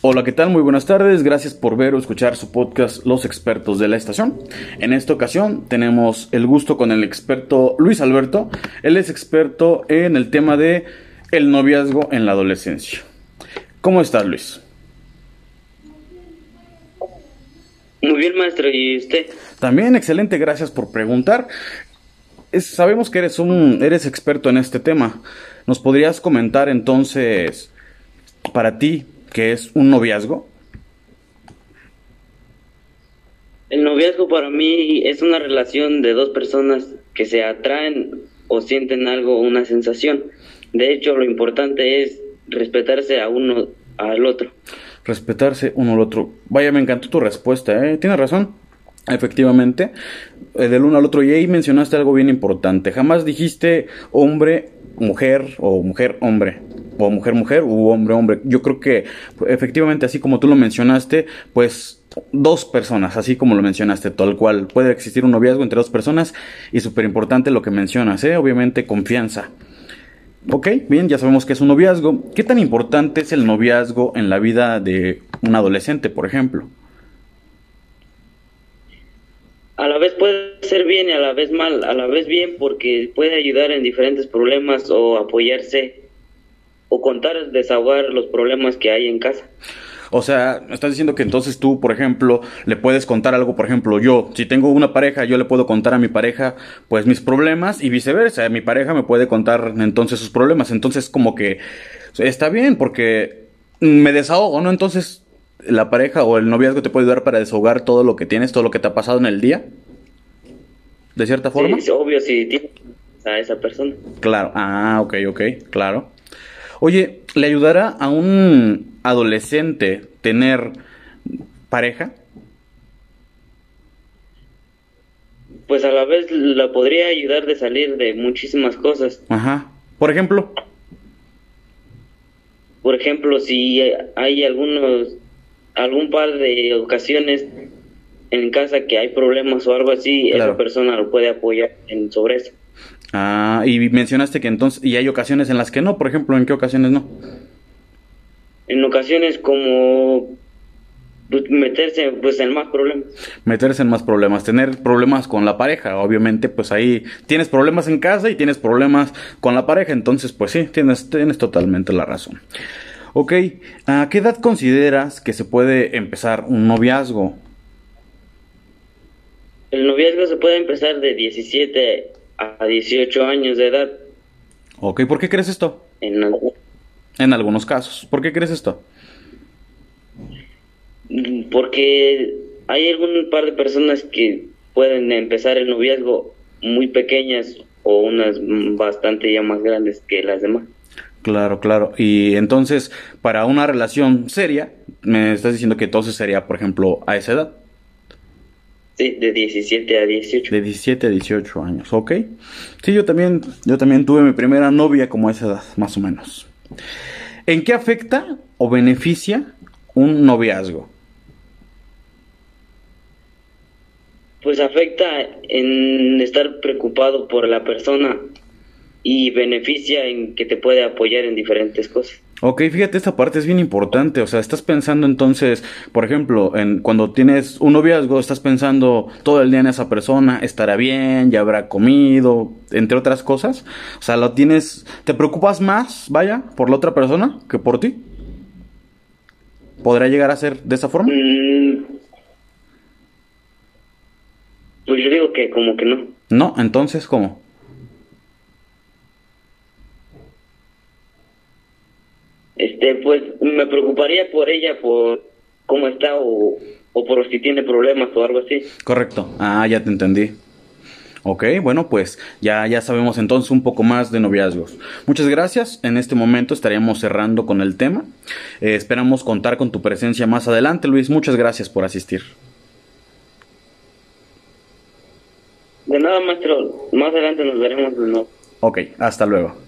Hola, ¿qué tal? Muy buenas tardes. Gracias por ver o escuchar su podcast Los expertos de la estación. En esta ocasión tenemos el gusto con el experto Luis Alberto. Él es experto en el tema de el noviazgo en la adolescencia. ¿Cómo estás, Luis? Muy bien, maestro. ¿Y usted? También excelente, gracias por preguntar. sabemos que eres un eres experto en este tema. ¿Nos podrías comentar entonces para ti ¿Qué es un noviazgo? El noviazgo para mí es una relación de dos personas que se atraen o sienten algo, una sensación. De hecho, lo importante es respetarse a uno al otro. Respetarse uno al otro. Vaya, me encantó tu respuesta, ¿eh? Tienes razón. Efectivamente, eh, del uno al otro. Y ahí mencionaste algo bien importante. Jamás dijiste hombre, mujer o mujer, hombre o mujer mujer u hombre hombre. Yo creo que efectivamente así como tú lo mencionaste, pues dos personas, así como lo mencionaste, tal cual puede existir un noviazgo entre dos personas y súper importante lo que mencionas, ¿eh? obviamente confianza. Ok, bien, ya sabemos que es un noviazgo. ¿Qué tan importante es el noviazgo en la vida de un adolescente, por ejemplo? A la vez puede ser bien y a la vez mal, a la vez bien porque puede ayudar en diferentes problemas o apoyarse o contar, desahogar los problemas que hay en casa. O sea, estás diciendo que entonces tú, por ejemplo, le puedes contar algo, por ejemplo, yo, si tengo una pareja, yo le puedo contar a mi pareja, pues mis problemas y viceversa, mi pareja me puede contar entonces sus problemas. Entonces, como que está bien porque me desahogo, ¿no? Entonces, la pareja o el noviazgo te puede ayudar para desahogar todo lo que tienes, todo lo que te ha pasado en el día. De cierta forma. Sí, es obvio, si tienes a esa persona. Claro, ah, ok, ok, claro. Oye, ¿le ayudará a un adolescente tener pareja? Pues a la vez la podría ayudar de salir de muchísimas cosas. Ajá. Por ejemplo. Por ejemplo, si hay algunos, algún par de ocasiones en casa que hay problemas o algo así, esa persona lo puede apoyar en sobre eso. Ah, y mencionaste que entonces, y hay ocasiones en las que no, por ejemplo, ¿en qué ocasiones no? En ocasiones como pues, meterse pues en más problemas. Meterse en más problemas, tener problemas con la pareja, obviamente pues ahí tienes problemas en casa y tienes problemas con la pareja, entonces pues sí, tienes, tienes totalmente la razón. Ok, ¿a qué edad consideras que se puede empezar un noviazgo? El noviazgo se puede empezar de 17 a 18 años de edad. Ok, ¿por qué crees esto? En, en algunos casos. ¿Por qué crees esto? Porque hay algún par de personas que pueden empezar el noviazgo muy pequeñas o unas bastante ya más grandes que las demás. Claro, claro. Y entonces, para una relación seria, me estás diciendo que entonces sería, por ejemplo, a esa edad. Sí, de 17 a 18. De 17 a 18 años, ok. Sí, yo también, yo también tuve mi primera novia como a esa edad, más o menos. ¿En qué afecta o beneficia un noviazgo? Pues afecta en estar preocupado por la persona y beneficia en que te puede apoyar en diferentes cosas. Ok, fíjate, esta parte es bien importante. O sea, estás pensando entonces, por ejemplo, en cuando tienes un noviazgo, estás pensando todo el día en esa persona, estará bien, ya habrá comido, entre otras cosas. O sea, lo tienes, te preocupas más, vaya, por la otra persona que por ti. ¿Podrá llegar a ser de esa forma? Mm, pues yo digo que como que no. No, entonces, ¿cómo? Pues me preocuparía por ella por cómo está o, o por si tiene problemas o algo así correcto ah ya te entendí Ok, bueno, pues ya, ya sabemos entonces un poco más de noviazgos. Muchas gracias. En este momento estaríamos cerrando con el tema. Eh, esperamos contar con tu presencia más adelante, Luis. Muchas gracias por asistir. De nada, maestro. Más adelante nos veremos de nuevo. Ok, hasta luego.